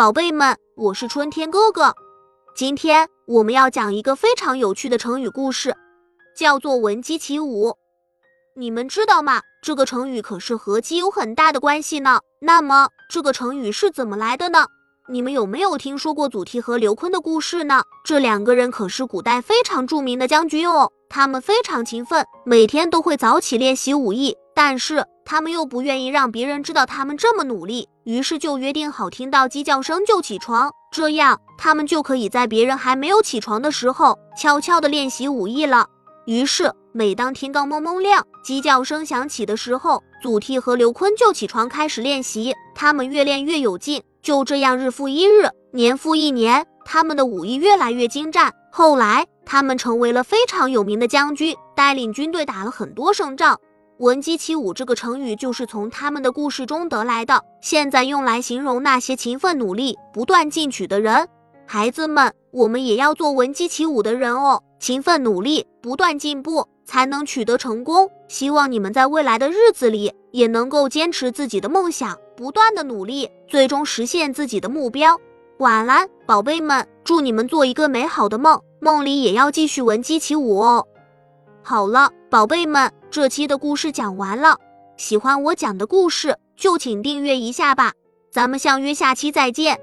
宝贝们，我是春天哥哥。今天我们要讲一个非常有趣的成语故事，叫做“闻鸡起舞”。你们知道吗？这个成语可是和鸡有很大的关系呢。那么，这个成语是怎么来的呢？你们有没有听说过祖逖和刘琨的故事呢？这两个人可是古代非常著名的将军哦。他们非常勤奋，每天都会早起练习武艺，但是他们又不愿意让别人知道他们这么努力，于是就约定好听到鸡叫声就起床，这样他们就可以在别人还没有起床的时候悄悄地练习武艺了。于是每当天刚蒙蒙亮，鸡叫声响起的时候，祖逖和刘琨就起床开始练习，他们越练越有劲。就这样，日复一日，年复一年，他们的武艺越来越精湛。后来，他们成为了非常有名的将军，带领军队打了很多胜仗。闻鸡起舞这个成语就是从他们的故事中得来的，现在用来形容那些勤奋努力、不断进取的人。孩子们，我们也要做闻鸡起舞的人哦，勤奋努力，不断进步，才能取得成功。希望你们在未来的日子里，也能够坚持自己的梦想。不断的努力，最终实现自己的目标。晚安，宝贝们，祝你们做一个美好的梦，梦里也要继续闻鸡起舞哦。好了，宝贝们，这期的故事讲完了。喜欢我讲的故事，就请订阅一下吧。咱们相约下期再见。